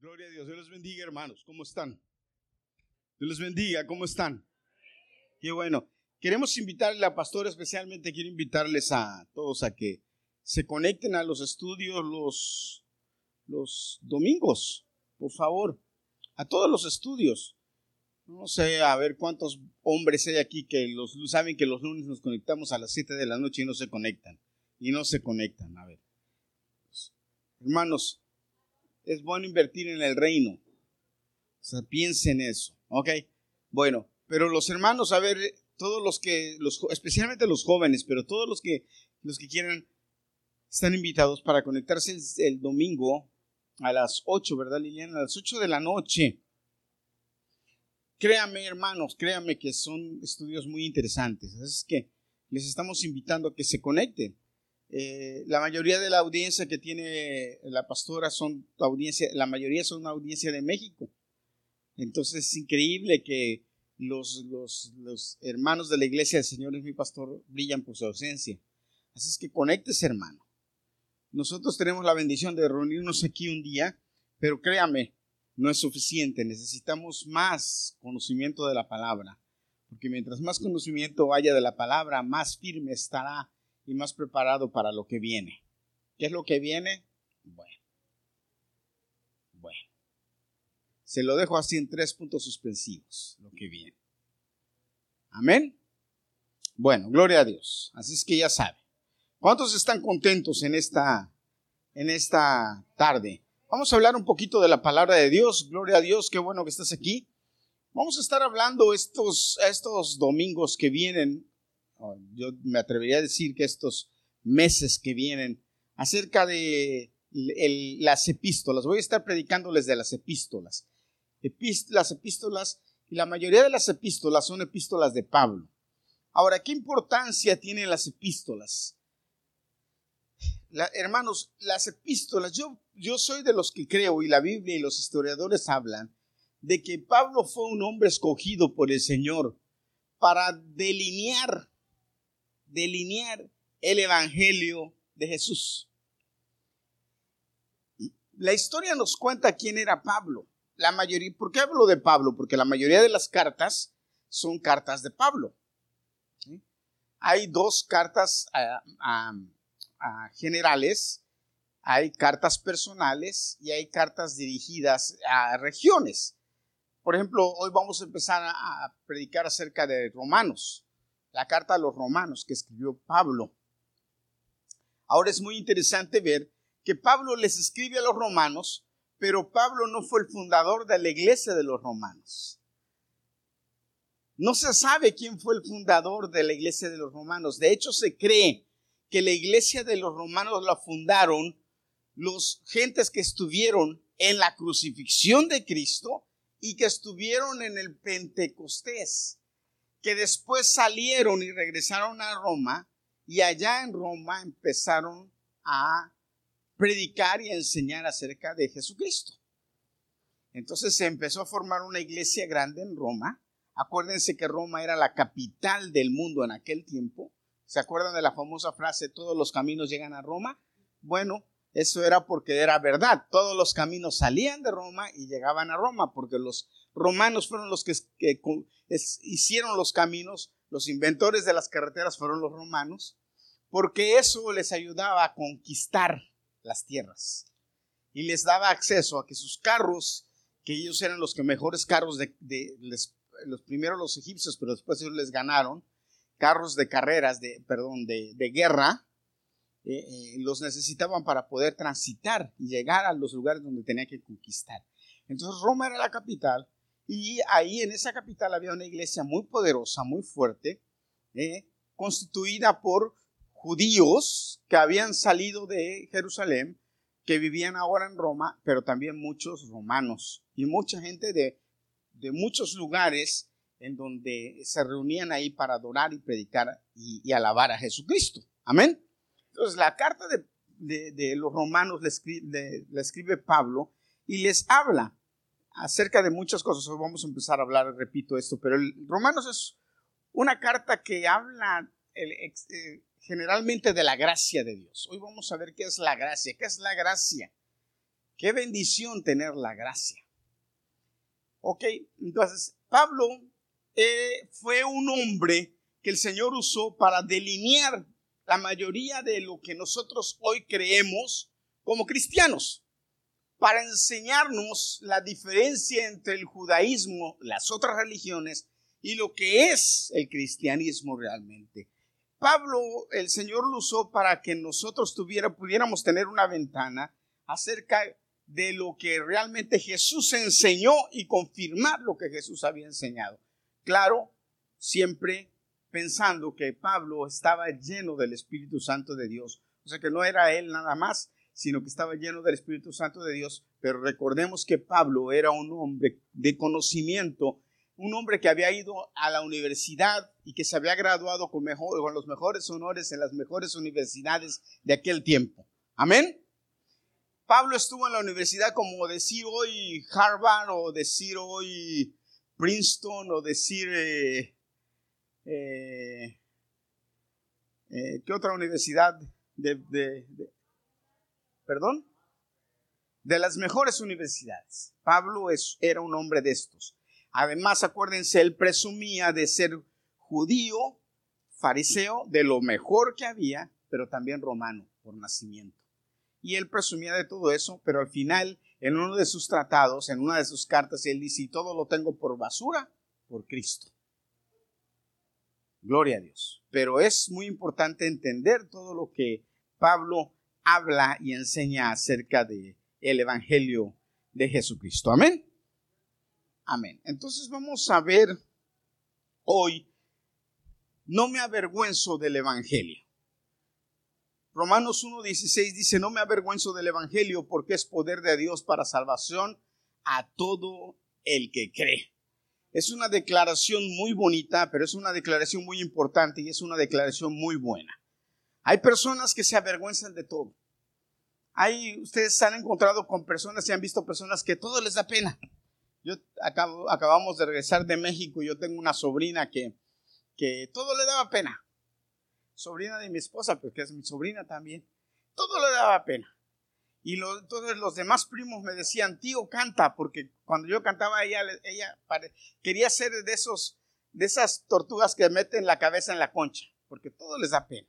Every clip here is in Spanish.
Gloria a Dios. Dios les bendiga, hermanos. ¿Cómo están? Dios les bendiga. ¿Cómo están? Qué bueno. Queremos invitarle a pastor, especialmente quiero invitarles a todos a que se conecten a los estudios los, los domingos, por favor. A todos los estudios. No sé, a ver cuántos hombres hay aquí que los, saben que los lunes nos conectamos a las 7 de la noche y no se conectan. Y no se conectan, a ver. Hermanos, es bueno invertir en el reino. O sea, piensen en eso, ¿ok? Bueno, pero los hermanos, a ver, todos los que, los, especialmente los jóvenes, pero todos los que, los que quieran, están invitados para conectarse el, domingo a las 8, ¿verdad, Liliana? A las 8 de la noche. Créame, hermanos, créame que son estudios muy interesantes. Es que les estamos invitando a que se conecten. Eh, la mayoría de la audiencia que tiene la pastora son audiencia, la mayoría son una audiencia de México. Entonces es increíble que los, los, hermanos de la iglesia del Señor es mi pastor brillan por su ausencia. Así es que conectes, hermano. Nosotros tenemos la bendición de reunirnos aquí un día, pero créame, no es suficiente. Necesitamos más conocimiento de la palabra. Porque mientras más conocimiento haya de la palabra, más firme estará y más preparado para lo que viene. ¿Qué es lo que viene? Bueno. Bueno. Se lo dejo así en tres puntos suspensivos, lo que viene. Amén. Bueno, gloria a Dios. Así es que ya sabe. ¿Cuántos están contentos en esta, en esta tarde? Vamos a hablar un poquito de la palabra de Dios. Gloria a Dios, qué bueno que estás aquí. Vamos a estar hablando estos, estos domingos que vienen yo me atrevería a decir que estos meses que vienen, acerca de las epístolas. Voy a estar predicándoles de las epístolas. las epístolas, y la mayoría de las epístolas son epístolas de Pablo. Ahora, ¿qué importancia tienen las epístolas? hermanos, las epístolas, yo, yo soy de los que creo, y la Biblia y los historiadores hablan, de que Pablo fue un hombre escogido por el Señor para delinear delinear el Evangelio de Jesús. La historia nos cuenta quién era Pablo. La mayoría, ¿Por qué hablo de Pablo? Porque la mayoría de las cartas son cartas de Pablo. Hay dos cartas generales, hay cartas personales y hay cartas dirigidas a regiones. Por ejemplo, hoy vamos a empezar a predicar acerca de Romanos la carta a los romanos que escribió Pablo. Ahora es muy interesante ver que Pablo les escribe a los romanos, pero Pablo no fue el fundador de la iglesia de los romanos. No se sabe quién fue el fundador de la iglesia de los romanos. De hecho, se cree que la iglesia de los romanos la fundaron los gentes que estuvieron en la crucifixión de Cristo y que estuvieron en el Pentecostés que después salieron y regresaron a Roma y allá en Roma empezaron a predicar y a enseñar acerca de Jesucristo. Entonces se empezó a formar una iglesia grande en Roma. Acuérdense que Roma era la capital del mundo en aquel tiempo. ¿Se acuerdan de la famosa frase, todos los caminos llegan a Roma? Bueno, eso era porque era verdad. Todos los caminos salían de Roma y llegaban a Roma, porque los romanos fueron los que, hicieron los caminos, los inventores de las carreteras fueron los romanos, porque eso les ayudaba a conquistar las tierras y les daba acceso a que sus carros, que ellos eran los que mejores carros de, los primeros los egipcios, pero después ellos les ganaron, carros de carreras, de, perdón, de, guerra, eh, eh, los necesitaban para poder transitar y llegar a los lugares donde tenía que conquistar. Entonces Roma era la capital y ahí en esa capital había una iglesia muy poderosa, muy fuerte, eh, constituida por judíos que habían salido de Jerusalén, que vivían ahora en Roma, pero también muchos romanos y mucha gente de, muchos lugares en donde se reunían ahí para adorar y predicar y, alabar a Jesucristo. Amén. Entonces la carta de, los romanos le escribe Pablo y les habla acerca de muchas cosas. Hoy vamos a empezar a hablar, repito esto, pero el Romanos es una carta que habla eh, generalmente de la gracia de Dios. Hoy vamos a ver qué es la gracia. ¿Qué es la gracia? Qué bendición tener la gracia. Ok, entonces Pablo eh, fue un hombre que el Señor usó para delinear la mayoría de lo que nosotros hoy creemos como cristianos, para enseñarnos la diferencia entre el judaísmo, las otras religiones, y lo que es el cristianismo realmente. Pablo, el Señor lo usó para que nosotros tuviera, pudiéramos tener una ventana acerca de lo que realmente Jesús enseñó y confirmar lo que Jesús había enseñado. Claro, siempre pensando que Pablo estaba lleno del Espíritu Santo de Dios. O sea que no era él nada más, sino que estaba lleno del Espíritu Santo de Dios. Pero recordemos que Pablo era un hombre de conocimiento, un hombre que había ido a la universidad y que se había graduado con, los mejores honores en las mejores universidades de aquel tiempo. Amén. Pablo estuvo en la universidad como decir hoy Harvard o decir hoy Princeton o decir, eh, eh, eh, ¿qué otra universidad? De, ¿Perdón? De las mejores universidades. Pablo es, era un hombre de estos. Además, acuérdense, él presumía de ser judío, fariseo, de lo mejor que había, pero también romano por nacimiento y él presumía de todo eso, pero al final, en uno de sus tratados, en una de sus cartas, él dice, y todo lo tengo por basura, por Cristo. Gloria a Dios. Pero es muy importante entender todo lo que Pablo habla y enseña acerca de el evangelio de Jesucristo. Amén. Amén. Entonces vamos a ver hoy, no me avergüenzo del evangelio. Romanos 1.16 dice, no me avergüenzo del Evangelio porque es poder de Dios para salvación a todo el que cree. Es una declaración muy bonita, pero es una declaración muy importante y es una declaración muy buena. Hay personas que se avergüenzan de todo. Hay, ustedes se han encontrado con personas y han visto personas que todo les da pena. Yo acabamos de regresar de México y yo tengo una sobrina que, que todo le daba pena sobrina de mi esposa, porque es mi sobrina también. Todo le daba pena. Y lo, entonces los demás primos me decían, tío, canta, porque cuando yo cantaba ella, ella quería ser de esos, de esas tortugas que meten la cabeza en la concha, porque todo les da pena.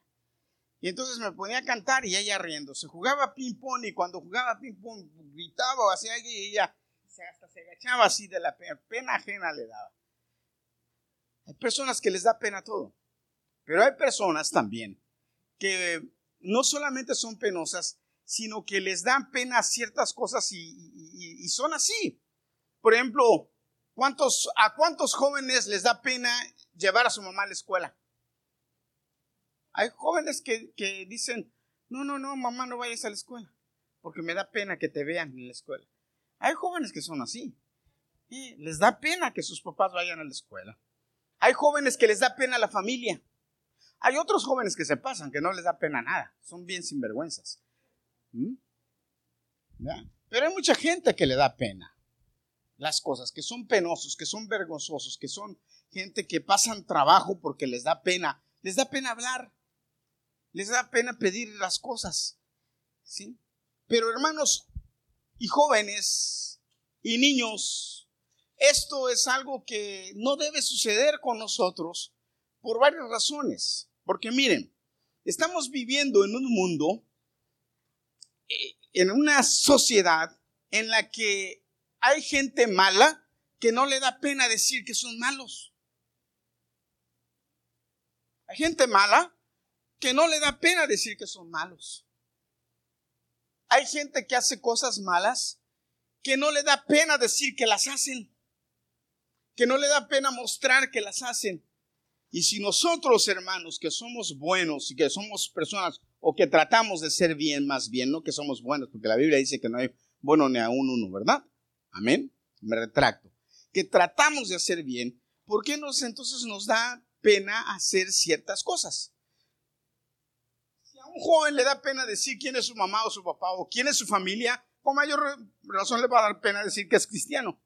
Y entonces me ponía a cantar y ella riendo. Se jugaba ping pong y cuando jugaba ping pong gritaba o hacía algo y ella hasta se agachaba así de la pena, pena ajena le daba. Hay personas que les da pena todo. Pero hay personas también que no solamente son penosas, sino que les dan pena ciertas cosas y, son así. Por ejemplo, ¿cuántos, ¿a cuántos jóvenes les da pena llevar a su mamá a la escuela? Hay jóvenes que, dicen, no, no, no, mamá, no vayas a la escuela, porque me da pena que te vean en la escuela. Hay jóvenes que son así. Y les da pena que sus papás vayan a la escuela. Hay jóvenes que les da pena a la familia. Hay otros jóvenes que se pasan, que no les da pena nada, son bien sinvergüenzas. ¿Mm? Pero hay mucha gente que le da pena las cosas, que son penosos, que son vergonzosos, que son gente que pasan trabajo porque les da pena, les da pena hablar, les da pena pedir las cosas. ¿sí? Pero hermanos y jóvenes y niños, esto es algo que no debe suceder con nosotros por varias razones. Porque miren, estamos viviendo en un mundo, eh, en una sociedad en la que hay gente mala que no le da pena decir que son malos. Hay gente mala que no le da pena decir que son malos. Hay gente que hace cosas malas que no le da pena decir que las hacen. Que no le da pena mostrar que las hacen. Y si nosotros, hermanos, que somos buenos y que somos personas o que tratamos de ser bien más bien, no que somos buenos, porque la Biblia dice que no hay bueno ni a un uno, ¿verdad? Amén. Me retracto. Que tratamos de hacer bien, ¿por qué entonces nos da pena hacer ciertas cosas? Un joven le da pena decir quién es su mamá o su papá o quién es su familia, con mayor razón le va a dar pena decir que es cristiano.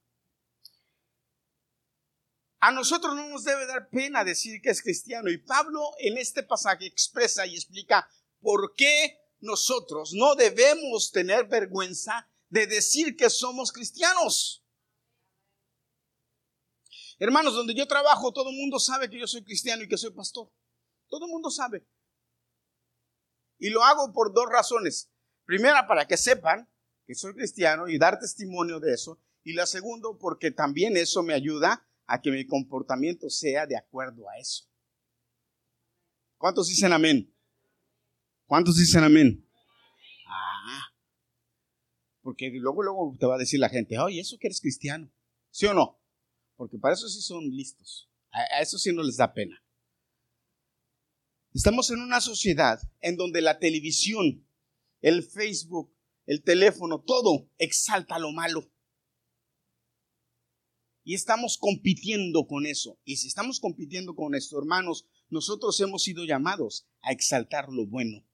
A nosotros no nos debe dar pena decir que es cristiano. Y Pablo en este pasaje expresa y explica por qué nosotros no debemos tener vergüenza de decir que somos cristianos. Hermanos, donde yo trabajo, todo el mundo sabe que yo soy cristiano y que soy pastor. Todo el mundo sabe. Y lo hago por dos razones. Primera, para que sepan que soy cristiano y dar testimonio de eso. Y la segunda, porque también eso me ayuda a que mi comportamiento sea de acuerdo a eso. ¿Cuántos dicen amén? ¿Cuántos dicen amén? Ah, porque luego, luego te va a decir la gente, oye, eso que eres cristiano. ¿Sí o no? Porque para eso sí son listos. A, eso sí no les da pena. Estamos en una sociedad en donde la televisión, el Facebook, el teléfono, todo exalta lo malo. Y estamos compitiendo con eso. Y si estamos compitiendo con esto, hermanos, nosotros hemos sido llamados a exaltar lo bueno,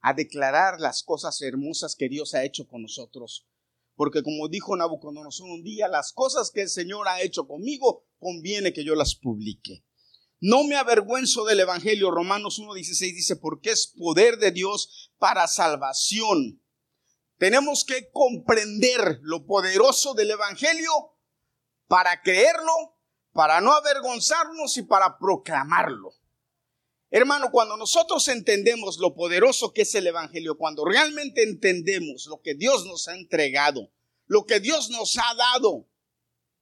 a declarar las cosas hermosas que Dios ha hecho con nosotros. Porque como dijo Nabucodonosor un día, las cosas que el Señor ha hecho conmigo, conviene que yo las publique. No me avergüenzo del Evangelio. Romanos 1.16 dice, porque es poder de Dios para salvación. Tenemos que comprender lo poderoso del Evangelio para creerlo, para no avergonzarnos y para proclamarlo. Hermano, cuando nosotros entendemos lo poderoso que es el Evangelio, cuando realmente entendemos lo que Dios nos ha entregado, lo que Dios nos ha dado,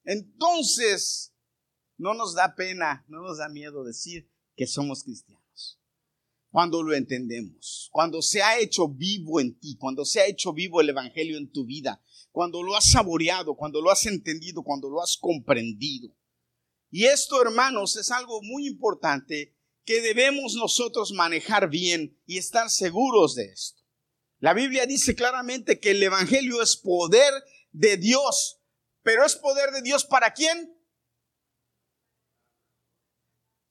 entonces no nos da pena, no nos da miedo decir que somos cristianos. Cuando lo entendemos, cuando se ha hecho vivo en ti, cuando se ha hecho vivo el Evangelio en tu vida, cuando lo has saboreado, cuando lo has entendido, cuando lo has comprendido. Y esto, hermanos, es algo muy importante que debemos nosotros manejar bien y estar seguros de esto. La Biblia dice claramente que el Evangelio es poder de Dios, pero es poder de Dios para quién?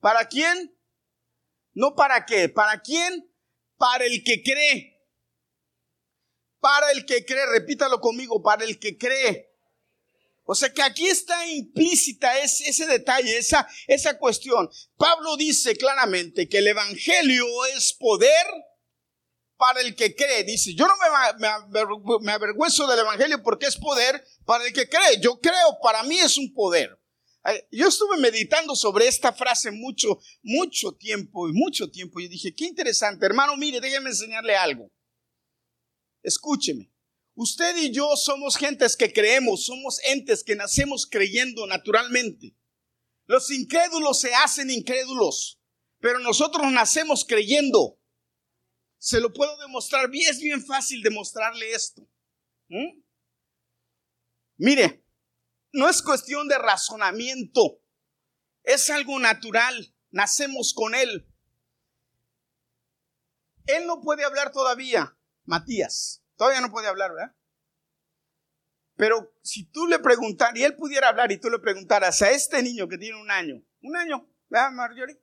¿Para quién? No para qué, ¿para quién? Para el que cree. Para el que cree, repítalo conmigo, para el que cree. O sea que aquí está implícita ese, detalle, esa, esa cuestión. Pablo dice claramente que el Evangelio es poder para el que cree. Dice, yo no me, me, avergüenzo del Evangelio porque es poder para el que cree. Yo creo, para mí es un poder. Yo estuve meditando sobre esta frase mucho, mucho tiempo y mucho tiempo. Y dije, qué interesante, hermano, mire, déjeme enseñarle algo. Escúcheme. Usted y yo somos gentes que creemos, somos entes que nacemos creyendo naturalmente. Los incrédulos se hacen incrédulos, pero nosotros nacemos creyendo. Se lo puedo demostrar, es bien fácil demostrarle esto. Mire, no es cuestión de razonamiento, es algo natural, nacemos con él. Él no puede hablar todavía, Matías. Todavía no puede hablar, ¿verdad? Pero si tú le preguntaras, y él pudiera hablar y tú le preguntaras a este niño que tiene un año, un año, ¿verdad, Marjorie?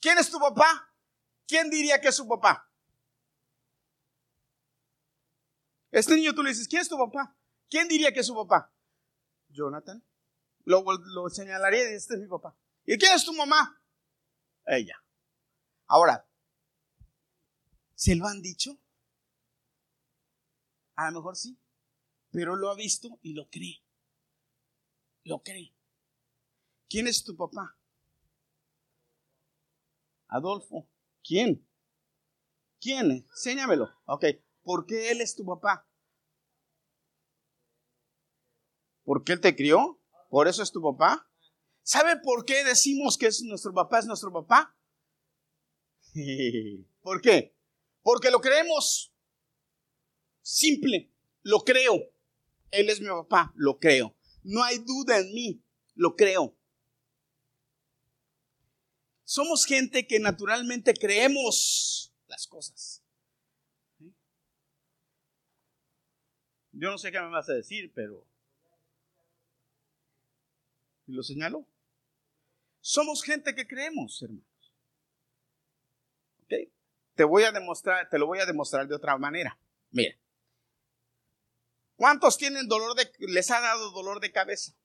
¿Quién es tu papá? ¿Quién diría que es su papá? Este niño tú le dices, ¿quién es tu papá? ¿Quién diría que es su papá? Jonathan. Lo, lo señalaría y este es mi papá. ¿Y quién es tu mamá? Ella. Ahora, ¿se lo han dicho? A lo mejor sí, pero lo ha visto y lo cree. Lo cree. ¿Quién es tu papá? Adolfo. ¿Quién? ¿Quién? Enséñamelo. Ok. ¿Por qué él es tu papá? ¿Por qué él te crió? ¿Por eso es tu papá? ¿Sabe por qué decimos que es nuestro papá es nuestro papá? ¿Por qué? Porque lo creemos. Simple, lo creo. Él es mi papá, lo creo. No hay duda en mí, lo creo. Somos gente que naturalmente creemos las cosas. Yo no sé qué me vas a decir, pero... ¿Y lo señalo? Somos gente que creemos, hermanos. ¿Ok? Te voy a demostrar, te lo voy a demostrar de otra manera. Mira. ¿Cuántos tienen dolor de, les ha dado dolor de cabeza?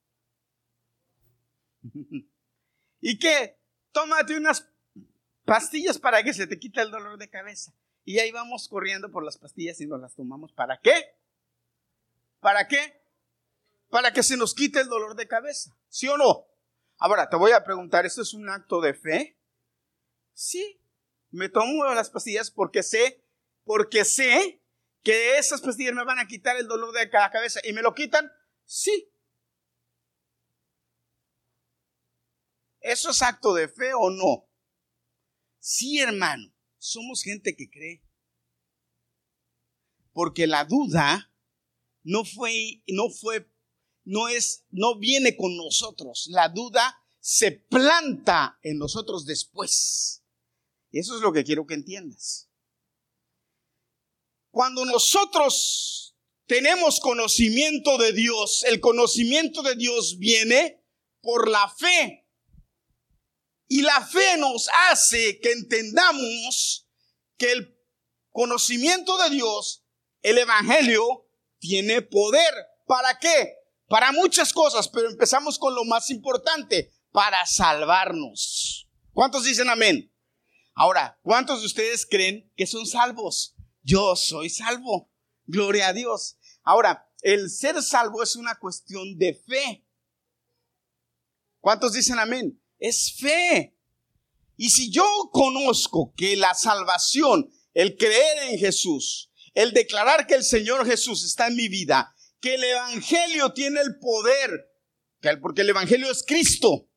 ¿Y qué? Tómate unas pastillas para que se te quite el dolor de cabeza. Y ahí vamos corriendo por las pastillas y nos las tomamos. ¿Para qué? ¿Para qué? Para que se nos quite el dolor de cabeza. ¿Sí o no? Ahora, te voy a preguntar, ¿esto es un acto de fe? Sí. Me tomo las pastillas porque sé, porque sé que esas pastillas me van a quitar el dolor de la cabeza. ¿Y me lo quitan? Sí. ¿Eso es acto de fe o no? Sí, hermano. Somos gente que cree. Porque la duda no fue, no fue, no es, no viene con nosotros. La duda se planta en nosotros después. Eso es lo que quiero que entiendas. Cuando nosotros tenemos conocimiento de Dios, el conocimiento de Dios viene por la fe. Y la fe nos hace que entendamos que el conocimiento de Dios, el Evangelio, tiene poder. ¿Para qué? Para muchas cosas, pero empezamos con lo más importante, para salvarnos. ¿Cuántos dicen amén? Ahora, ¿cuántos de ustedes creen que son salvos? Yo soy salvo. Gloria a Dios. Ahora, el ser salvo es una cuestión de fe. ¿Cuántos dicen amén? es fe. Y si yo conozco que la salvación, el creer en Jesús, el declarar que el Señor Jesús está en mi vida, que el Evangelio tiene el poder, porque el Evangelio es Cristo,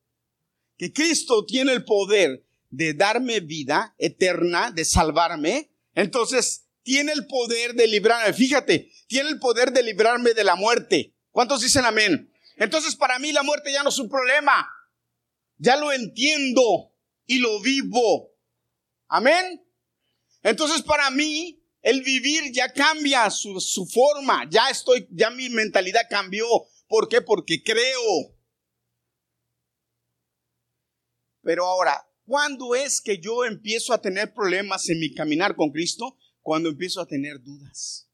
que Cristo tiene el poder de darme vida eterna, de salvarme, entonces tiene el poder de librarme. Fíjate, tiene el poder de librarme de la muerte. ¿Cuántos dicen amén? Entonces para mí la muerte ya no es un problema ya lo entiendo y lo vivo. Amén. Entonces para mí el vivir ya cambia su, su, forma, ya estoy, ya mi mentalidad cambió. ¿Por qué? Porque creo. Pero ahora, ¿cuándo es que yo empiezo a tener problemas en mi caminar con Cristo? Cuando empiezo a tener dudas.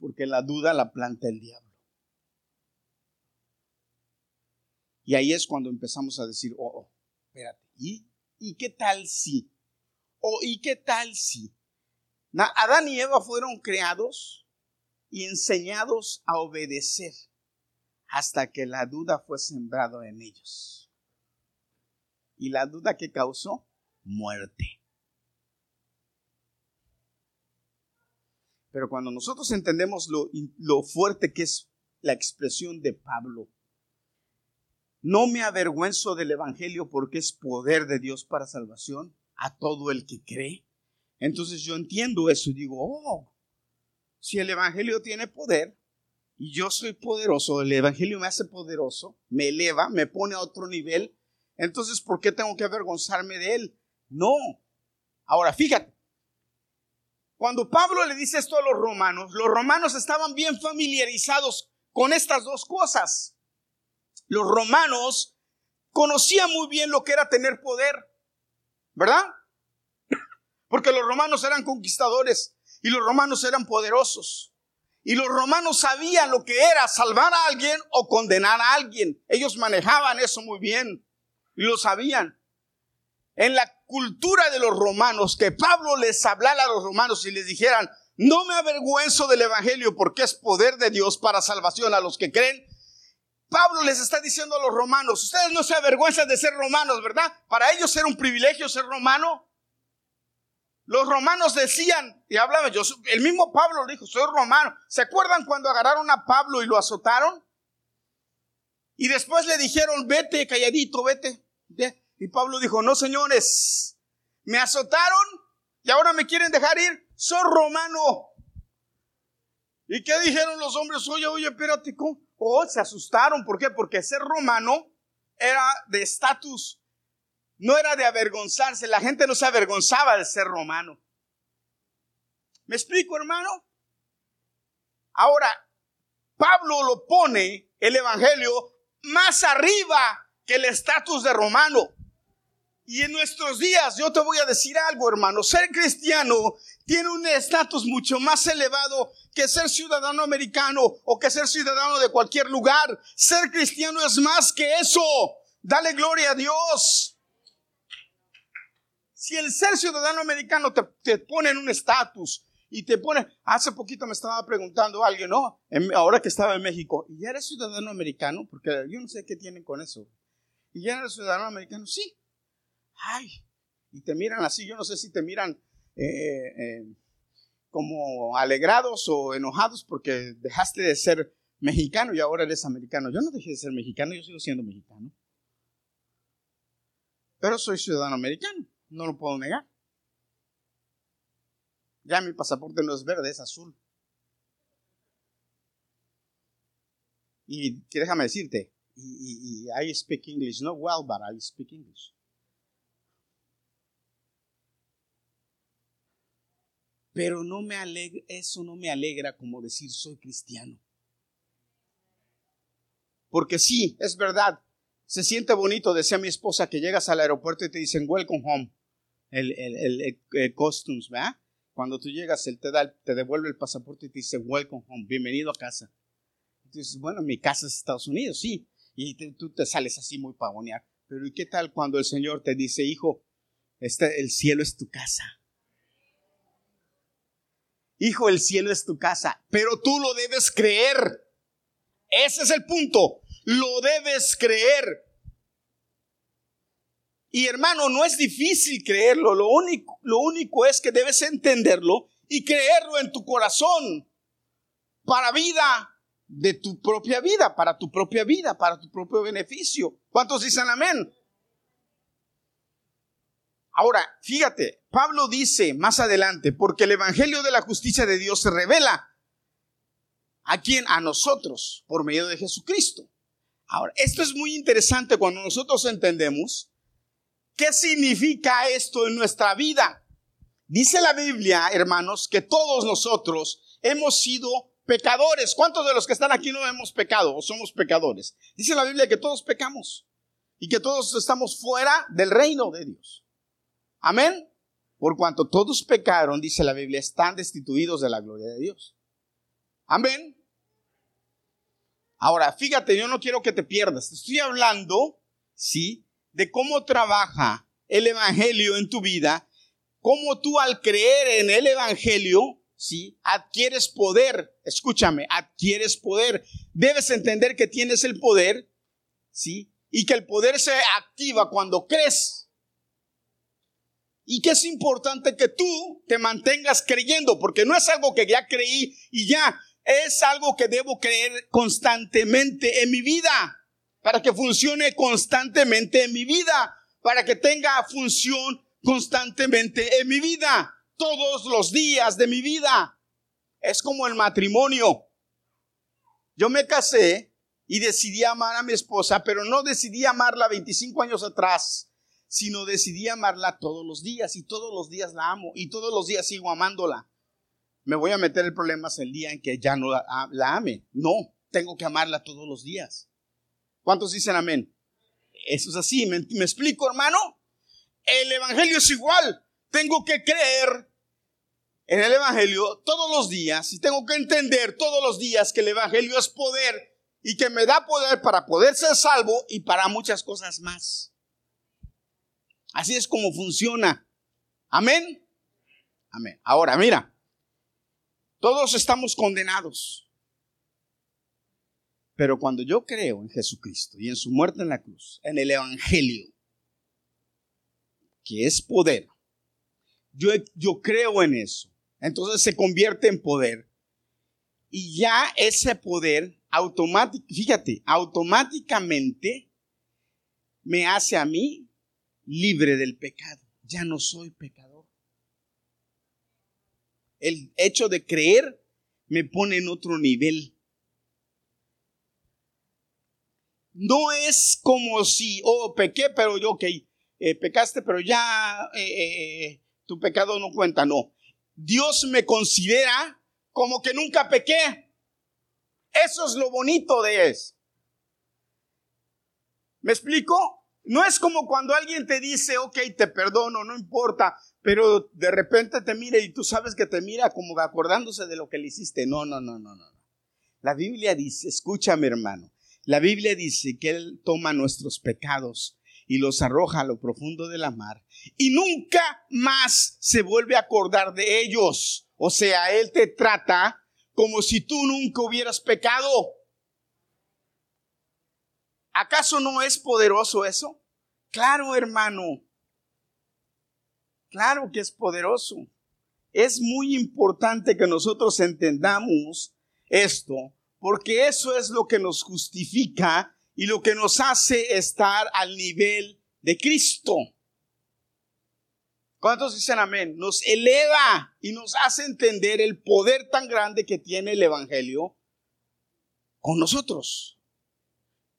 Porque la duda la planta el diablo. Y ahí es cuando empezamos a decir, oh, oh espérate, ¿y, ¿y qué tal si? ¿O y qué tal si? Adán y Eva fueron creados y enseñados a obedecer hasta que la duda fue sembrado en ellos. ¿Y la duda que causó? Muerte. Pero cuando nosotros entendemos lo, lo fuerte que es la expresión de Pablo, no me avergüenzo del Evangelio porque es poder de Dios para salvación a todo el que cree. Entonces yo entiendo eso y digo, oh, si el Evangelio tiene poder y yo soy poderoso, el Evangelio me hace poderoso, me eleva, me pone a otro nivel, entonces ¿por qué tengo que avergonzarme de él? No. Ahora, fíjate, cuando Pablo le dice esto a los romanos, los romanos estaban bien familiarizados con estas dos cosas los romanos conocían muy bien lo que era tener poder, ¿verdad? Porque los romanos eran conquistadores y los romanos eran poderosos. Y los romanos sabían lo que era salvar a alguien o condenar a alguien. Ellos manejaban eso muy bien y lo sabían. En la cultura de los romanos, que Pablo les hablara a los romanos y les dijeran, no me avergüenzo del Evangelio porque es poder de Dios para salvación a los que creen, Pablo les está diciendo a los romanos, ustedes no se avergüenzan de ser romanos, ¿verdad? Para ellos era un privilegio ser romano. Los romanos decían, y hablaban, yo, el mismo Pablo dijo, soy romano. ¿Se acuerdan cuando agarraron a Pablo y lo azotaron? Y después le dijeron, vete, calladito, vete. Y Pablo dijo, no señores, me azotaron y ahora me quieren dejar ir, soy romano. ¿Y qué dijeron los hombres? Oye, oye, espérate. Oh, se asustaron. ¿Por qué? Porque ser romano era de estatus, no era de avergonzarse. La gente no se avergonzaba de ser romano. ¿Me explico, hermano? Ahora, Pablo lo pone el Evangelio más arriba que el estatus de romano. Y en nuestros días, yo te voy a decir algo, hermano, ser cristiano tiene un estatus mucho más elevado que ser ciudadano americano o que ser ciudadano de cualquier lugar. Ser cristiano es más que eso. Dale gloria a Dios. Si el ser ciudadano americano te, pone en un estatus y te pone, hace poquito me estaba preguntando alguien, ¿no? ahora que estaba en México, ¿y ya eres ciudadano americano? Porque yo no sé qué tienen con eso. ¿Y ya eres ciudadano americano? Sí. Ay, y te miran así, yo no sé si te miran eh, eh, como alegrados o enojados porque dejaste de ser mexicano y ahora eres americano. Yo no dejé de ser mexicano, yo sigo siendo mexicano. Pero soy ciudadano americano, no lo puedo negar. Ya mi pasaporte no es verde, es azul. Y déjame decirte, y, y, I speak English, not well, but I speak English. Pero no me alegra, eso no me alegra como decir soy cristiano. Porque sí, es verdad, se siente bonito, decía mi esposa, que llegas al aeropuerto y te dicen welcome home, el, el, el, costumes, ¿verdad? Cuando tú llegas, él te, da, te devuelve el pasaporte y te dice welcome home, bienvenido a casa. Entonces, bueno, mi casa es Estados Unidos, sí, y tú te sales así muy pavonear. Pero ¿y qué tal cuando el Señor te dice, hijo, este, el cielo es tu casa? Hijo, el cielo es tu casa, pero tú lo debes creer. Ese es el punto. Lo debes creer. Y hermano, no es difícil creerlo. Lo único, lo único es que debes entenderlo y creerlo en tu corazón para vida de tu propia vida, para tu propia vida, para tu propio beneficio. ¿Cuántos dicen amén? Ahora, fíjate, Pablo dice más adelante, porque el Evangelio de la justicia de Dios se revela. ¿A quién? A nosotros, por medio de Jesucristo. Ahora, esto es muy interesante cuando nosotros entendemos qué significa esto en nuestra vida. Dice la Biblia, hermanos, que todos nosotros hemos sido pecadores. ¿Cuántos de los que están aquí no hemos pecado o somos pecadores? Dice la Biblia que todos pecamos y que todos estamos fuera del reino de Dios. Amén. Por cuanto todos pecaron, dice la Biblia, están destituidos de la gloria de Dios. Amén. Ahora, fíjate, yo no quiero que te pierdas. estoy hablando, ¿sí? De cómo trabaja el Evangelio en tu vida, cómo tú al creer en el Evangelio, ¿sí? Adquieres poder. Escúchame, adquieres poder. Debes entender que tienes el poder, ¿sí? Y que el poder se activa cuando crees y que es importante que tú te mantengas creyendo, porque no es algo que ya creí y ya, es algo que debo creer constantemente en mi vida, para que funcione constantemente en mi vida, para que tenga función constantemente en mi vida, todos los días de mi vida. Es como el matrimonio. Yo me casé y decidí amar a mi esposa, pero no decidí amarla 25 años atrás sino decidí amarla todos los días y todos los días la amo y todos los días sigo amándola. Me voy a meter el problema el día en que ya no la, ame. No, tengo que amarla todos los días. ¿Cuántos dicen amén? Eso es así, ¿me, explico hermano? El Evangelio es igual. Tengo que creer en el Evangelio todos los días y tengo que entender todos los días que el Evangelio es poder y que me da poder para poder ser salvo y para muchas cosas más. Así es como funciona. Amén. Amén. Ahora, mira, todos estamos condenados. Pero cuando yo creo en Jesucristo y en su muerte en la cruz, en el Evangelio, que es poder, yo, yo creo en eso. Entonces se convierte en poder. Y ya ese poder, automáticamente, fíjate, automáticamente me hace a mí libre del pecado. Ya no soy pecador. El hecho de creer me pone en otro nivel. No es como si, oh, pequé, pero yo, ok, eh, pecaste, pero ya eh, eh, tu pecado no cuenta. No. Dios me considera como que nunca pequé. Eso es lo bonito de eso. ¿Me explico? No es como cuando alguien te dice, ok, te perdono, no importa, pero de repente te mira y tú sabes que te mira como acordándose de lo que le hiciste. No, no, no, no, no. La Biblia dice, escúchame hermano, la Biblia dice que Él toma nuestros pecados y los arroja a lo profundo de la mar y nunca más se vuelve a acordar de ellos. O sea, Él te trata como si tú nunca hubieras pecado. ¿Acaso no es poderoso eso? Claro, hermano. Claro que es poderoso. Es muy importante que nosotros entendamos esto, porque eso es lo que nos justifica y lo que nos hace estar al nivel de Cristo. ¿Cuántos dicen amén? Nos eleva y nos hace entender el poder tan grande que tiene el Evangelio con nosotros.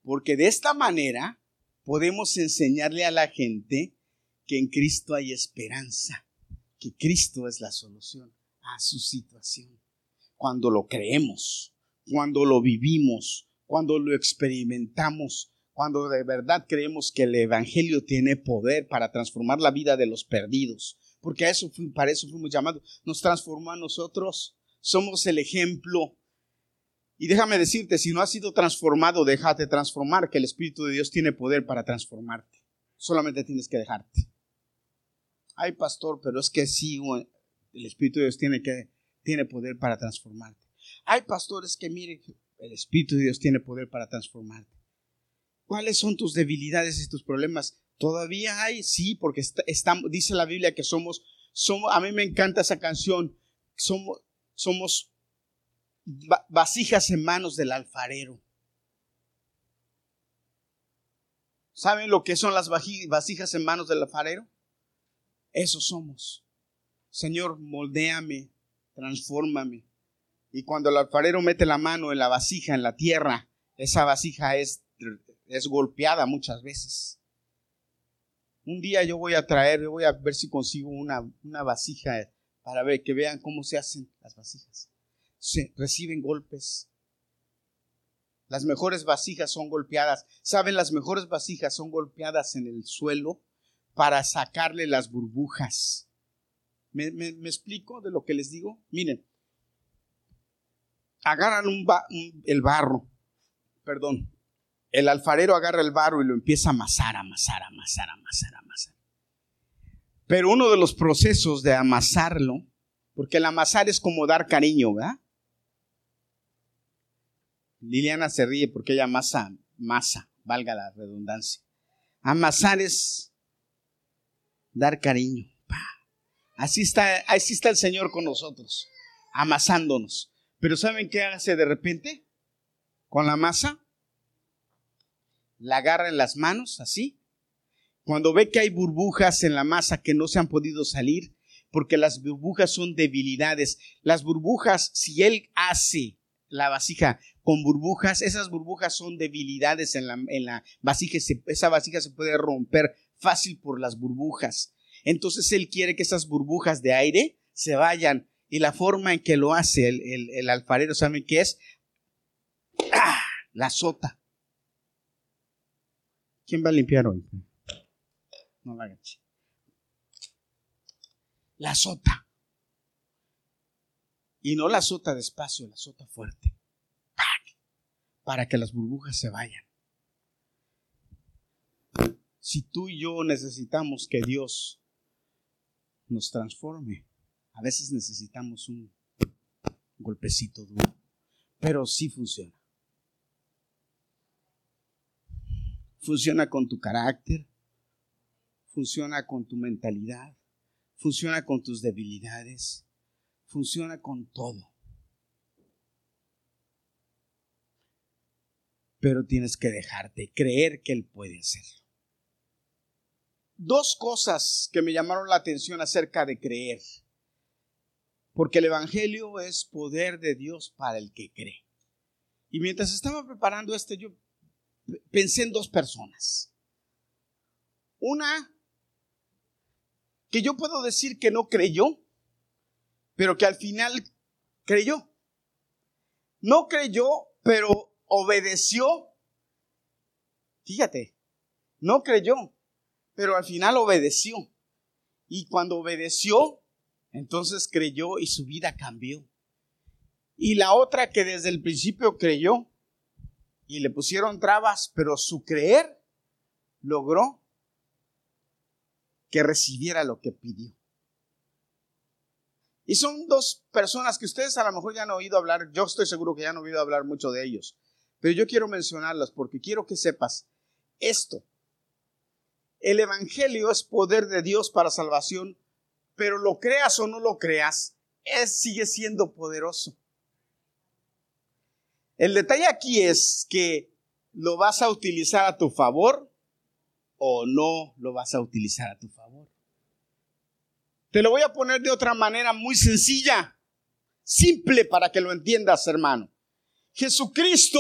Porque de esta manera podemos enseñarle a la gente que en Cristo hay esperanza, que Cristo es la solución a su situación. Cuando lo creemos, cuando lo vivimos, cuando lo experimentamos, cuando de verdad creemos que el Evangelio tiene poder para transformar la vida de los perdidos, porque a eso para eso fuimos llamados, nos transformó a nosotros, somos el ejemplo. Y déjame decirte, si no has sido transformado, déjate transformar, que el Espíritu de Dios tiene poder para transformarte. Solamente tienes que dejarte. Ay, pastor, pero es que sí, el Espíritu de Dios tiene, que, tiene poder para transformarte. Ay, pastor, es que mire, el Espíritu de Dios tiene poder para transformarte. ¿Cuáles son tus debilidades y tus problemas? Todavía hay, sí, porque dice la Biblia que somos, somos, a mí me encanta esa canción, somos, somos vasijas en manos del alfarero. ¿Saben lo que son las vasijas en manos del alfarero? Eso somos. Señor, moldéame, transfórmame. Y cuando el alfarero mete la mano en la vasija, en la tierra, esa vasija es, es golpeada muchas veces. Un día yo voy a traer, voy a ver si consigo una, una vasija para ver que vean cómo se hacen las vasijas. Se reciben golpes. Las mejores vasijas son golpeadas. ¿Saben? Las mejores vasijas son golpeadas en el suelo para sacarle las burbujas. ¿Me, me explico de lo que les digo? Miren, agarran el barro, perdón, el alfarero agarra el barro y lo empieza a amasar, amasar, amasar, amasar, amasar. Pero uno de los procesos de amasarlo, porque el amasar es como dar cariño, ¿verdad? Liliana se ríe porque ella amasa masa, valga la redundancia. Amasar es dar cariño. Así está, así está el Señor con nosotros, amasándonos. Pero ¿saben qué hace de repente? Con la masa, la agarra en las manos, así. Cuando ve que hay burbujas en la masa que no se han podido salir, porque las burbujas son debilidades. Las burbujas, si él hace la vasija con burbujas, esas burbujas son debilidades en la, en la vasija. esa vasija se puede romper fácil por las burbujas. Entonces él quiere que esas burbujas de aire se vayan y la forma en que lo hace el, alfarero, ¿saben qué es? La sota. ¿Quién va a limpiar hoy? No la agache. La sota. Y no la sota despacio, la sota fuerte. Para que las burbujas se vayan. Si tú y yo necesitamos que Dios nos transforme, a veces necesitamos un golpecito duro, pero sí funciona. Funciona con tu carácter, funciona con tu mentalidad, funciona con tus debilidades, funciona con todo. Pero tienes que dejarte creer que Él puede hacerlo. Dos cosas que me llamaron la atención acerca de creer porque el Evangelio es poder de Dios para el que cree. Y mientras estaba preparando este, yo pensé en dos personas. Una que yo puedo decir que no creyó, pero que al final creyó. No creyó, pero obedeció. Fíjate, no creyó, pero al final obedeció. Y cuando obedeció, entonces creyó y su vida cambió. Y la otra que desde el principio creyó y le pusieron trabas, pero su creer logró que recibiera lo que pidió. Y son dos personas que ustedes a lo mejor ya han oído hablar, yo estoy seguro que ya han oído hablar mucho de ellos, pero yo quiero mencionarlas porque quiero que sepas esto. El Evangelio es poder de Dios para salvación, pero lo creas o no lo creas, es, sigue siendo poderoso. El detalle aquí es que lo vas a utilizar a tu favor o no lo vas a utilizar a tu favor. Te lo voy a poner de otra manera muy sencilla, simple para que lo entiendas, hermano. Jesucristo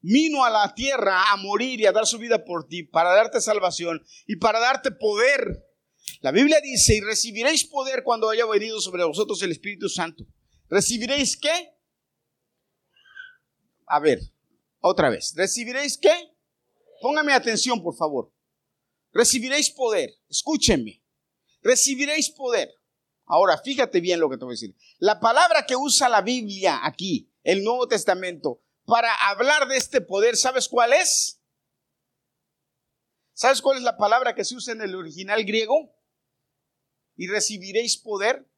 vino a la tierra a morir y a dar su vida por ti, para darte salvación y para darte poder. La Biblia dice, y recibiréis poder cuando haya venido sobre vosotros el Espíritu Santo. ¿Recibiréis qué? A ver, otra vez. ¿Recibiréis qué? Póngame atención, por favor. Recibiréis poder. Escúchenme. Recibiréis poder. Ahora, fíjate bien lo que te voy a decir. La palabra que usa la Biblia aquí, el Nuevo Testamento, para hablar de este poder, ¿sabes cuál es? ¿Sabes cuál es la palabra que se usa en el original griego? Y recibiréis poder.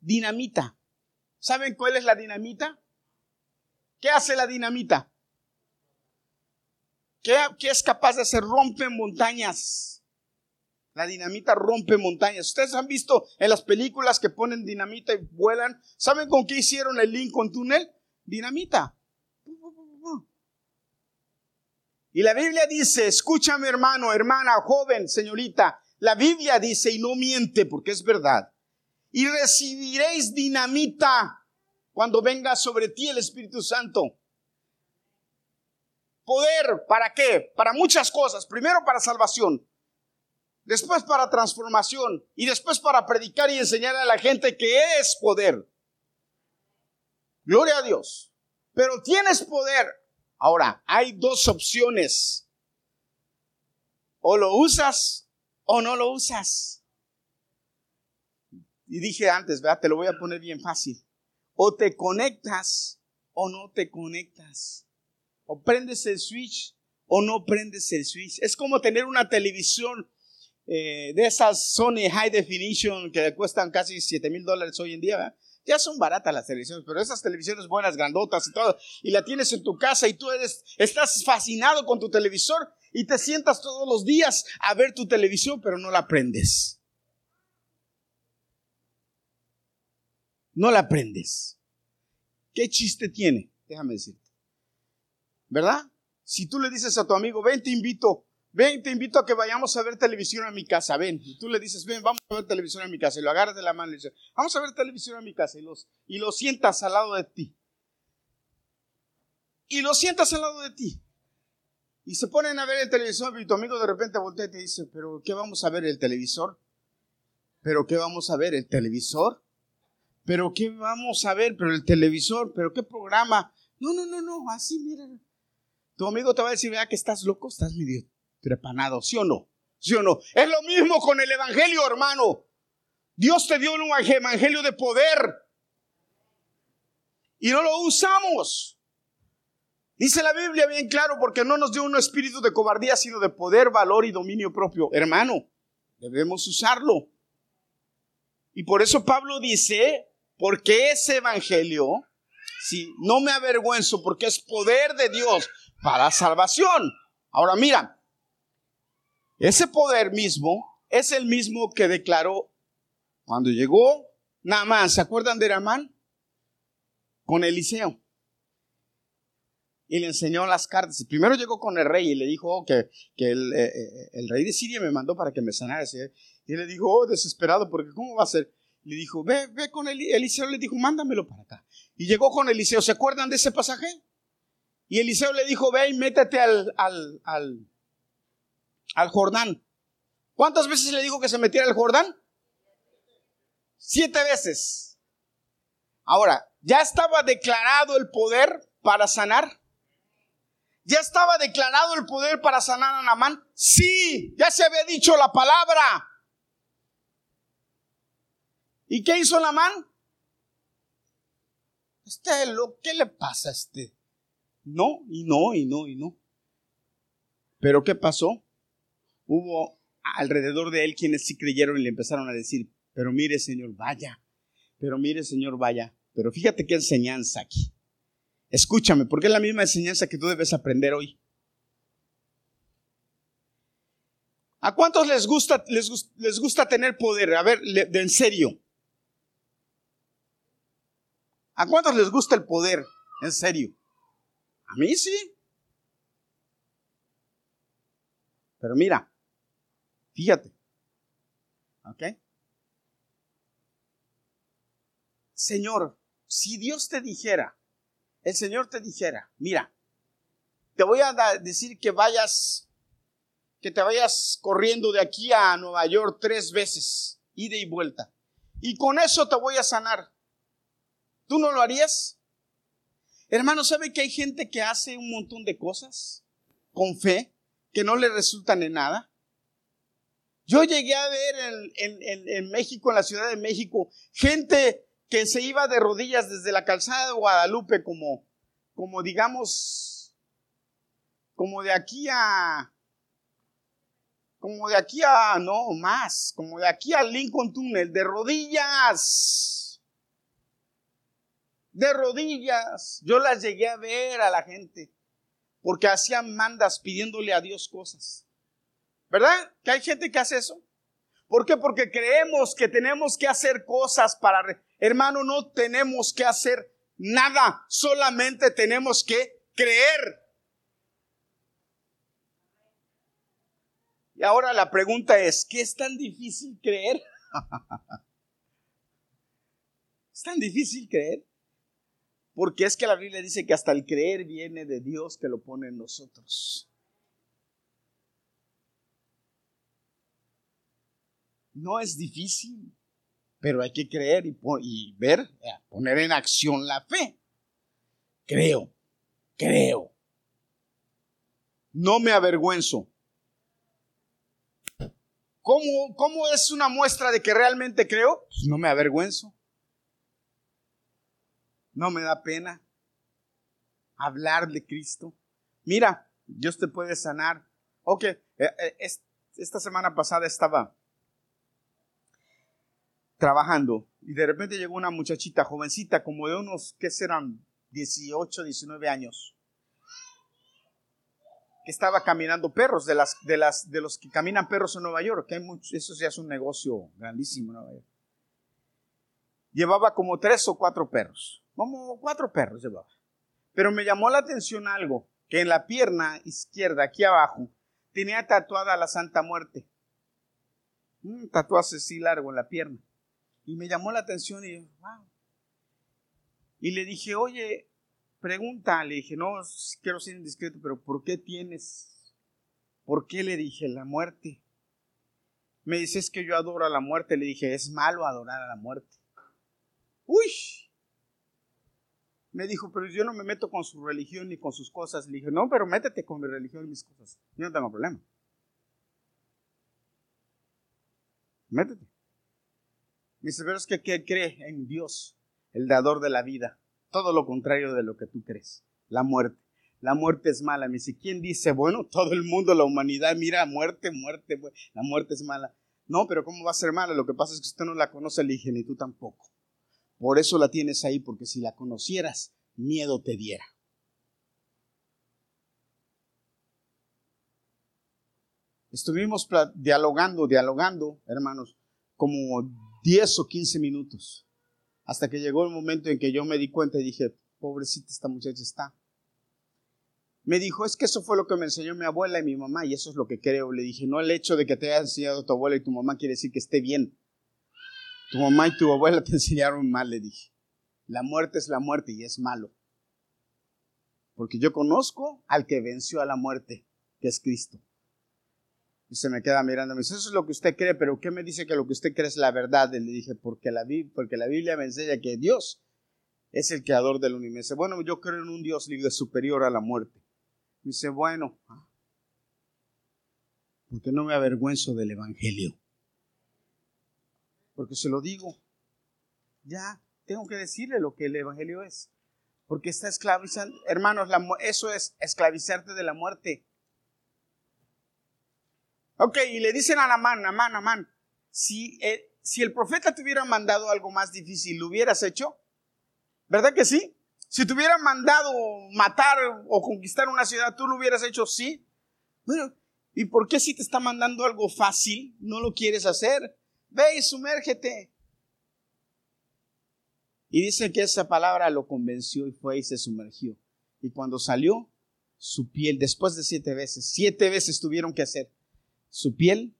Dinamita. ¿Saben cuál es la dinamita? ¿Qué hace la dinamita? ¿Qué, es capaz de hacer? Rompe montañas. La dinamita rompe montañas. Ustedes han visto en las películas que ponen dinamita y vuelan. ¿Saben con qué hicieron el Lincoln Tunnel? Dinamita. Y la Biblia dice, escúchame hermano, hermana, joven, señorita. La Biblia dice, y no miente porque es verdad, y recibiréis dinamita cuando venga sobre ti el Espíritu Santo. Poder, ¿para qué? Para muchas cosas. Primero para salvación, después para transformación y después para predicar y enseñar a la gente que es poder. Gloria a Dios. Pero tienes poder. Ahora, hay dos opciones. O lo usas o no lo usas. Y dije antes, ¿verdad? Te lo voy a poner bien fácil. O te conectas o no te conectas. O prendes el switch o no prendes el switch. Es como tener una televisión eh, de esas Sony High Definition que cuestan casi 7 mil dólares hoy en día. ¿verdad? Ya son baratas las televisiones, pero esas televisiones buenas, grandotas y todo, y la tienes en tu casa y tú eres, estás fascinado con tu televisor y te sientas todos los días a ver tu televisión, pero no la prendes. no la aprendes. ¿Qué chiste tiene? Déjame decirte. ¿Verdad? Si tú le dices a tu amigo, ven, te invito, ven, te invito a que vayamos a ver televisión a mi casa, ven. Y tú le dices, ven, vamos a ver televisión a mi casa. Y lo agarras de la mano y le dices, vamos a ver televisión a mi casa. Y, los, y lo sientas al lado de ti. Y lo sientas al lado de ti. Y se ponen a ver el televisor y tu amigo de repente voltea y te dice, pero ¿qué vamos a ver el televisor? ¿Pero qué vamos a ver el televisor? pero ¿qué vamos a ver? Pero el televisor, pero ¿qué programa? No, no, no, no, así, mira. Tu amigo te va a decir, vea que estás loco, estás medio trepanado, ¿sí o no? ¿Sí o no? Es lo mismo con el Evangelio, hermano. Dios te dio un Evangelio de poder. Y no lo usamos. Dice la Biblia bien claro, porque no nos dio un espíritu de cobardía, sino de poder, valor y dominio propio. Hermano, debemos usarlo. Y por eso Pablo dice, porque ese evangelio, si no me avergüenzo, porque es poder de Dios para salvación. Ahora mira, ese poder mismo es el mismo que declaró cuando llegó Naamán. ¿Se acuerdan de Naamán? Con Eliseo. Y le enseñó las cartas. Primero llegó con el rey y le dijo que, eh, eh, el, rey de Siria me mandó para que me sanara. Y le dijo, oh, desesperado, porque ¿cómo va a ser? Le dijo, ve, ve con Eliseo, le dijo, mándamelo para acá. Y llegó con Eliseo, ¿se acuerdan de ese pasaje? Y Eliseo le dijo, ve y métete al, al, al, al Jordán. ¿Cuántas veces le dijo que se metiera al Jordán? Siete veces. Ahora, ¿ya estaba declarado el poder para sanar? ¿Ya estaba declarado el poder para sanar a Namán? Sí, ya se había dicho la palabra. ¿Y qué hizo la man? Este, lo, ¿qué le pasa a este? No, y no, y no, y no. Pero ¿qué pasó? Hubo alrededor de él quienes sí creyeron y le empezaron a decir, pero mire Señor, vaya, pero mire Señor, vaya, pero fíjate qué enseñanza aquí. Escúchame, porque es la misma enseñanza que tú debes aprender hoy. ¿A cuántos les gusta, les, les gusta tener poder? A ver, de, en serio. ¿A cuántos les gusta el poder? En serio. A mí sí. Pero mira, fíjate. ¿Ok? Señor, si Dios te dijera, el Señor te dijera, mira, te voy a decir que vayas, que te vayas corriendo de aquí a Nueva York tres veces, ida y vuelta, y con eso te voy a sanar. ¿Tú no lo harías? Hermano, ¿sabe que hay gente que hace un montón de cosas con fe que no le resultan en nada? Yo llegué a ver en, México, en la Ciudad de México, gente que se iba de rodillas desde la calzada de Guadalupe como, como digamos, como de aquí a, como de aquí a, no, más, como de aquí a Lincoln Tunnel, de rodillas, de rodillas. Yo las llegué a ver a la gente, porque hacían mandas pidiéndole a Dios cosas. ¿Verdad? Que hay gente que hace eso. ¿Por qué? Porque creemos que tenemos que hacer cosas para Hermano, no tenemos que hacer nada, solamente tenemos que creer. Y ahora la pregunta es, ¿qué es tan difícil creer? ¿Es tan difícil creer? Porque es que la Biblia dice que hasta el creer viene de Dios que lo pone en nosotros. No es difícil pero hay que creer y, ver, eh, poner en acción la fe. Creo, creo. No me avergüenzo. ¿Cómo, ¿Cómo, es una muestra de que realmente creo? Pues no me avergüenzo. No me da pena hablar de Cristo. Mira, Dios te puede sanar. Ok, eh, eh, esta semana pasada estaba trabajando y de repente llegó una muchachita jovencita como de unos, ¿qué serán? 18, 19 años. Que estaba caminando perros, de, las, de, las, de los que caminan perros en Nueva York, que hay muchos, eso ya es un negocio grandísimo en Nueva York. Llevaba como tres o cuatro perros, como cuatro perros llevaba. Pero me llamó la atención algo, que en la pierna izquierda, aquí abajo, tenía tatuada la Santa Muerte. Un tatuaje así largo en la pierna. Y me llamó la atención y, wow. Y le dije, oye, pregunta, le dije, no, quiero ser indiscreto, pero ¿por qué tienes? ¿Por qué le dije la muerte? Me dice, es que yo adoro a la muerte. Le dije, es malo adorar a la muerte. Uy. Me dijo, pero yo no me meto con su religión ni con sus cosas. Le dije, no, pero métete con mi religión y mis cosas. Yo no tengo problema. Métete. Pero es que ¿qué cree en Dios, el dador de la vida? Todo lo contrario de lo que tú crees, la muerte. La muerte es mala. Me dice, ¿quién dice? Bueno, todo el mundo, la humanidad, mira, muerte, muerte, la muerte es mala. No, pero ¿cómo va a ser mala? Lo que pasa es que usted no la conoce, le dije, ni tú tampoco. Por eso la tienes ahí, porque si la conocieras, miedo te diera. Estuvimos dialogando, dialogando, hermanos, como 10 o 15 minutos. Hasta que llegó el momento en que yo me di cuenta y dije, pobrecita esta muchacha está. Me dijo, es que eso fue lo que me enseñó mi abuela y mi mamá y eso es lo que creo. Le dije, no el hecho de que te haya enseñado tu abuela y tu mamá quiere decir que esté bien. Tu mamá y tu abuela te enseñaron mal, le dije. La muerte es la muerte y es malo. Porque yo conozco al que venció a la muerte, que es Cristo. Y se me queda mirando, me dice, eso es lo que usted cree, pero ¿qué me dice que lo que usted cree es la verdad? Y le dije, porque la, porque la Biblia me enseña que Dios es el creador del universo. Me dice, bueno, yo creo en un Dios libre superior a la muerte. Me dice, bueno, porque no me avergüenzo del Evangelio. Porque se lo digo, ya tengo que decirle lo que el Evangelio es. Porque está esclavizando, hermanos, eso es esclavizarte de la muerte. Ok, y le dicen a Namán, Namán, Namán, si, eh, si el profeta te hubiera mandado algo más difícil, ¿lo hubieras hecho? ¿Verdad que sí? Si te hubiera mandado matar o conquistar una ciudad, ¿tú lo hubieras hecho? Sí. Bueno, ¿y por qué si te está mandando algo fácil, no lo quieres hacer? Ve y sumérgete. Y dice que esa palabra lo convenció y fue y se sumergió. Y cuando salió, su piel, después de siete veces, siete veces tuvieron que hacer, su piel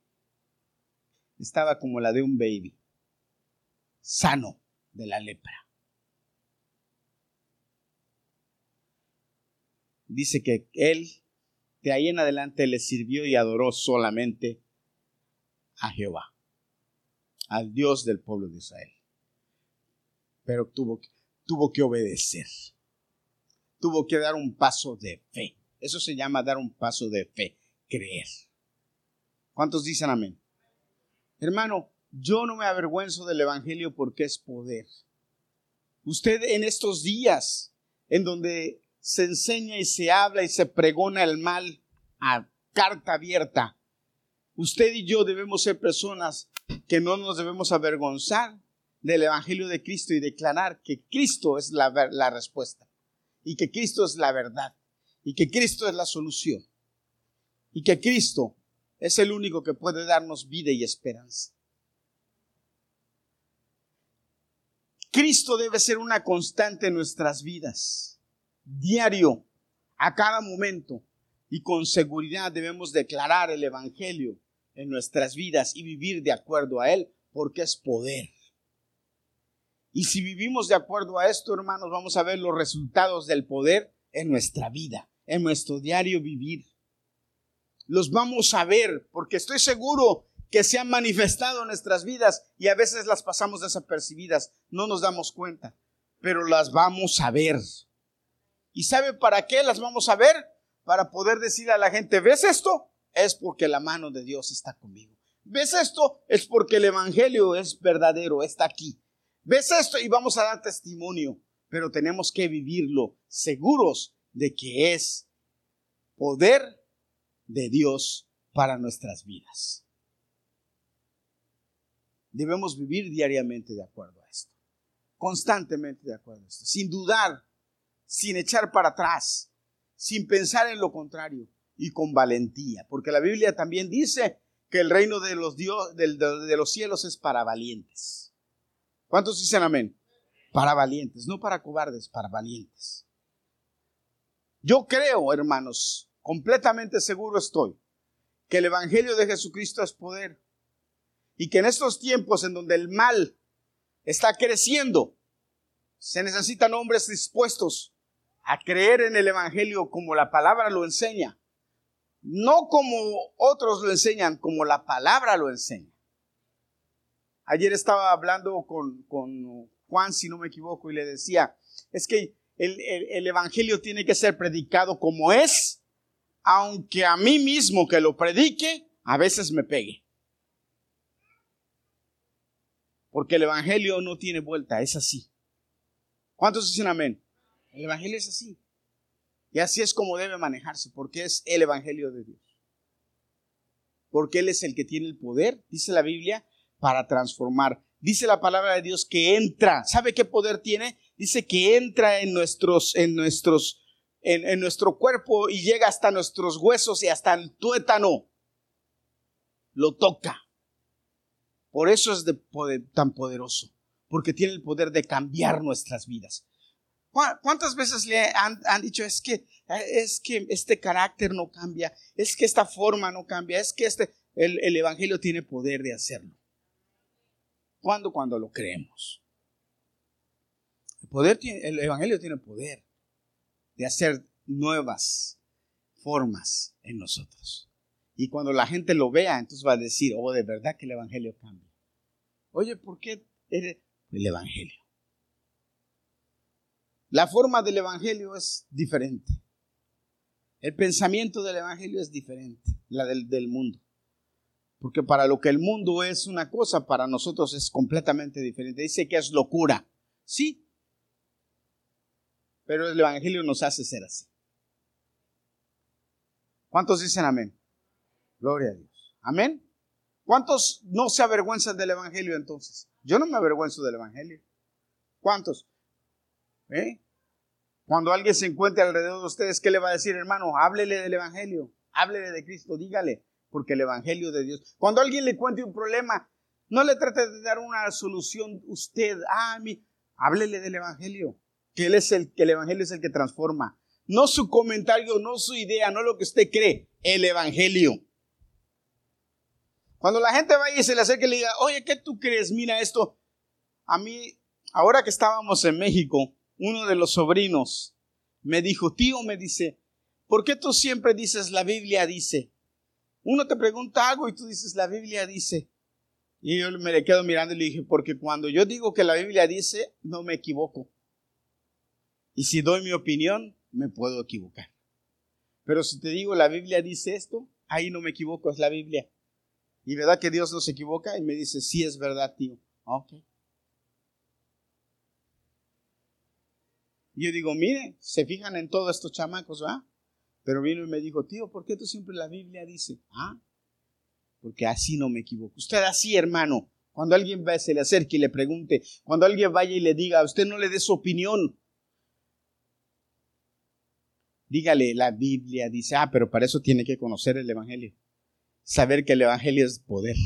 estaba como la de un baby, sano de la lepra. Dice que él, de ahí en adelante, le sirvió y adoró solamente a Jehová, al Dios del pueblo de Israel. Pero tuvo, tuvo que obedecer tuvo que dar un paso de fe. Eso se llama dar un paso de fe, creer. ¿Cuántos dicen amén? Hermano, yo no me avergüenzo del Evangelio porque es poder. Usted en estos días en donde se enseña y se habla y se pregona el mal a carta abierta, usted y yo debemos ser personas que no nos debemos avergonzar del Evangelio de Cristo y declarar que Cristo es la, respuesta y que Cristo es la verdad y que Cristo es la solución y que Cristo es el único que puede darnos vida y esperanza. Cristo debe ser una constante en nuestras vidas, diario, a cada momento, y con seguridad debemos declarar el Evangelio en nuestras vidas y vivir de acuerdo a Él, porque es poder. Y si vivimos de acuerdo a esto, hermanos, vamos a ver los resultados del poder en nuestra vida, en nuestro diario vivir. Los vamos a ver porque estoy seguro que se han manifestado en nuestras vidas y a veces las pasamos desapercibidas, no nos damos cuenta, pero las vamos a ver. ¿Y sabe para qué las vamos a ver? Para poder decir a la gente, ¿ves esto? Es porque la mano de Dios está conmigo. ¿Ves esto? Es porque el Evangelio es verdadero, está aquí. ¿Ves esto? Y vamos a dar testimonio, pero tenemos que vivirlo seguros de que es poder de Dios para nuestras vidas. Debemos vivir diariamente de acuerdo a esto, constantemente de acuerdo a esto, sin dudar, sin echar para atrás, sin pensar en lo contrario y con valentía, porque la Biblia también dice que el reino de los, Dios, de los cielos es para valientes. ¿Cuántos dicen amén? Para valientes, no para cobardes, para valientes. Yo creo, hermanos, completamente seguro estoy, que el Evangelio de Jesucristo es poder. Y que en estos tiempos en donde el mal está creciendo, se necesitan hombres dispuestos a creer en el Evangelio como la palabra lo enseña. No como otros lo enseñan, como la palabra lo enseña. Ayer estaba hablando con, Juan, si no me equivoco, y le decía, es que el, Evangelio tiene que ser predicado como es, aunque a mí mismo que lo predique, a veces me pegue. Porque el Evangelio no tiene vuelta, es así. ¿Cuántos dicen amén? El Evangelio es así. Y así es como debe manejarse, porque es el Evangelio de Dios. Porque Él es el que tiene el poder, dice la Biblia, para transformar. Dice la palabra de Dios que entra. ¿Sabe qué poder tiene? Dice que entra en nuestros, en nuestros, en, nuestro cuerpo y llega hasta nuestros huesos y hasta el tuétano. Lo toca. Por eso es de poder, tan poderoso, porque tiene el poder de cambiar nuestras vidas. ¿Cuántas veces le han, dicho es que, es que este carácter no cambia, es que esta forma no cambia, es que este, el, el Evangelio tiene poder de hacerlo? ¿Cuándo? Cuando lo creemos. El, poder el Evangelio tiene poder de hacer nuevas formas en nosotros. Y cuando la gente lo vea, entonces va a decir, oh, de verdad que el Evangelio cambia. Oye, ¿por qué el Evangelio? La forma del Evangelio es diferente. El pensamiento del Evangelio es diferente, la del, del mundo. Porque para lo que el mundo es una cosa, para nosotros es completamente diferente. Dice que es locura. Sí. Pero el Evangelio nos hace ser así. ¿Cuántos dicen amén? Gloria a Dios. Amén. ¿Cuántos no se avergüenzan del Evangelio entonces? Yo no me avergüenzo del Evangelio. ¿Cuántos? ¿Eh? Cuando alguien se encuentre alrededor de ustedes, ¿qué le va a decir, hermano? Háblele del Evangelio, háblele de Cristo, dígale, porque el Evangelio de Dios. Cuando alguien le cuente un problema, no le trate de dar una solución usted, ah, mi, háblele del Evangelio, que es el que el Evangelio es el que transforma. No su comentario, no su idea, no lo que usted cree, el Evangelio. Cuando la gente vaya y se le acerque y le diga, oye, ¿qué tú crees? Mira esto. A mí, ahora que estábamos en México, uno de los sobrinos me dijo, tío, me dice, ¿por qué tú siempre dices la Biblia dice? Uno te pregunta algo y tú dices la Biblia dice. Y yo me le quedo mirando y le dije, porque cuando yo digo que la Biblia dice, no me equivoco. Y si doy mi opinión, me puedo equivocar. Pero si te digo la Biblia dice esto, ahí no me equivoco, es la Biblia. Y verdad que Dios no se equivoca y me dice, sí es verdad, tío. Ok. Y yo digo, mire, se fijan en todos estos chamacos, ¿va? Pero vino y me dijo, tío, ¿por qué tú siempre la Biblia dice? Ah, porque así no me equivoco. Usted así, hermano. Cuando alguien va, se le acerque y le pregunte, cuando alguien vaya y le diga, usted no le dé su opinión. Dígale, la Biblia dice, ah, pero para eso tiene que conocer el Evangelio. Saber que el Evangelio es poder.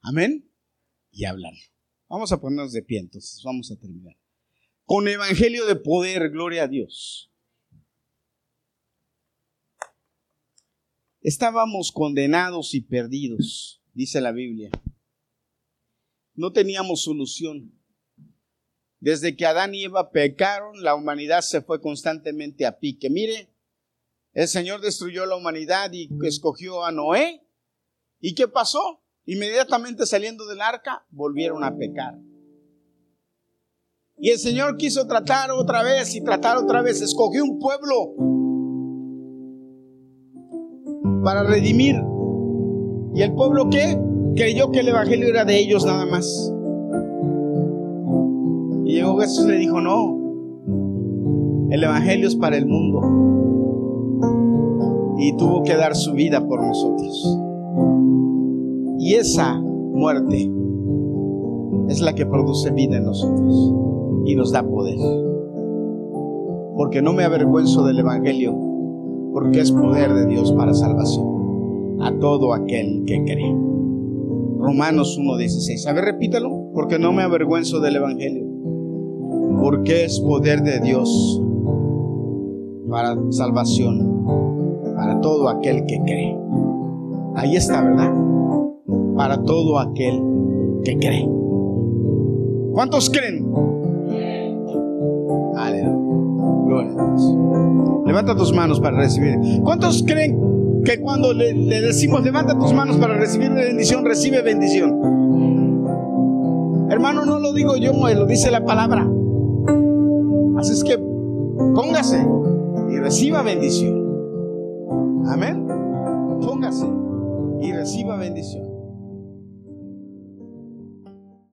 Amén. Y hablar. Vamos a ponernos de pie entonces, vamos a terminar con evangelio de poder, gloria a Dios. Estábamos condenados y perdidos, dice la Biblia. No teníamos solución. Desde que Adán y Eva pecaron, la humanidad se fue constantemente a pique. Mire, el Señor destruyó la humanidad y escogió a Noé. ¿Y qué pasó? Inmediatamente saliendo del arca, volvieron a pecar. Y el Señor quiso tratar otra vez y tratar otra vez. Escogió un pueblo para redimir. ¿Y el pueblo qué? Creyó que el Evangelio era de ellos nada más. Y llegó Jesús le dijo, no, el Evangelio es para el mundo. Y tuvo que dar su vida por nosotros. Y esa muerte es la que produce vida en nosotros y nos da poder. Porque no me avergüenzo del Evangelio, porque es poder de Dios para salvación a todo aquel que cree. Romanos 1.16. A ver, repítalo, porque no me avergüenzo del Evangelio, porque es poder de Dios para salvación, para todo aquel que cree. Ahí está, ¿verdad? Para todo aquel que cree. ¿Cuántos creen? Levanta tus manos para recibir. ¿Cuántos creen que cuando le, decimos levanta tus manos para recibir bendición, recibe bendición? Hermano, no lo digo yo, lo dice la palabra. Así es que póngase y reciba bendición. Amén. Póngase y reciba bendición.